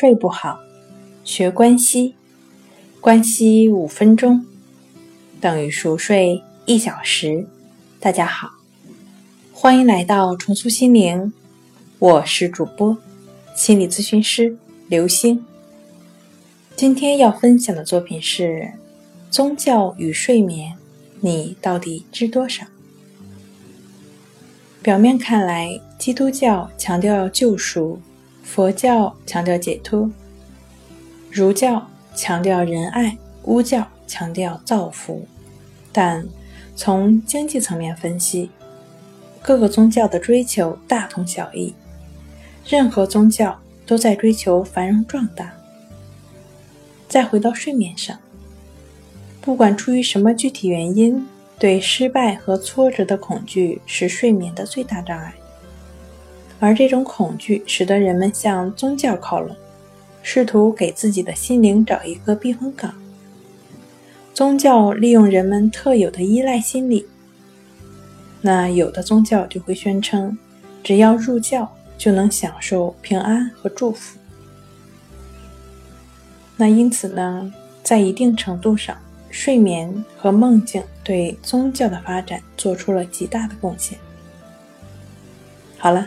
睡不好，学关息，关息五分钟等于熟睡一小时。大家好，欢迎来到重塑心灵，我是主播心理咨询师刘星。今天要分享的作品是：宗教与睡眠，你到底知多少？表面看来，基督教强调救赎。佛教强调解脱，儒教强调仁爱，巫教强调造福。但从经济层面分析，各个宗教的追求大同小异。任何宗教都在追求繁荣壮大。再回到睡眠上，不管出于什么具体原因，对失败和挫折的恐惧是睡眠的最大障碍。而这种恐惧使得人们向宗教靠拢，试图给自己的心灵找一个避风港。宗教利用人们特有的依赖心理，那有的宗教就会宣称，只要入教就能享受平安和祝福。那因此呢，在一定程度上，睡眠和梦境对宗教的发展做出了极大的贡献。好了。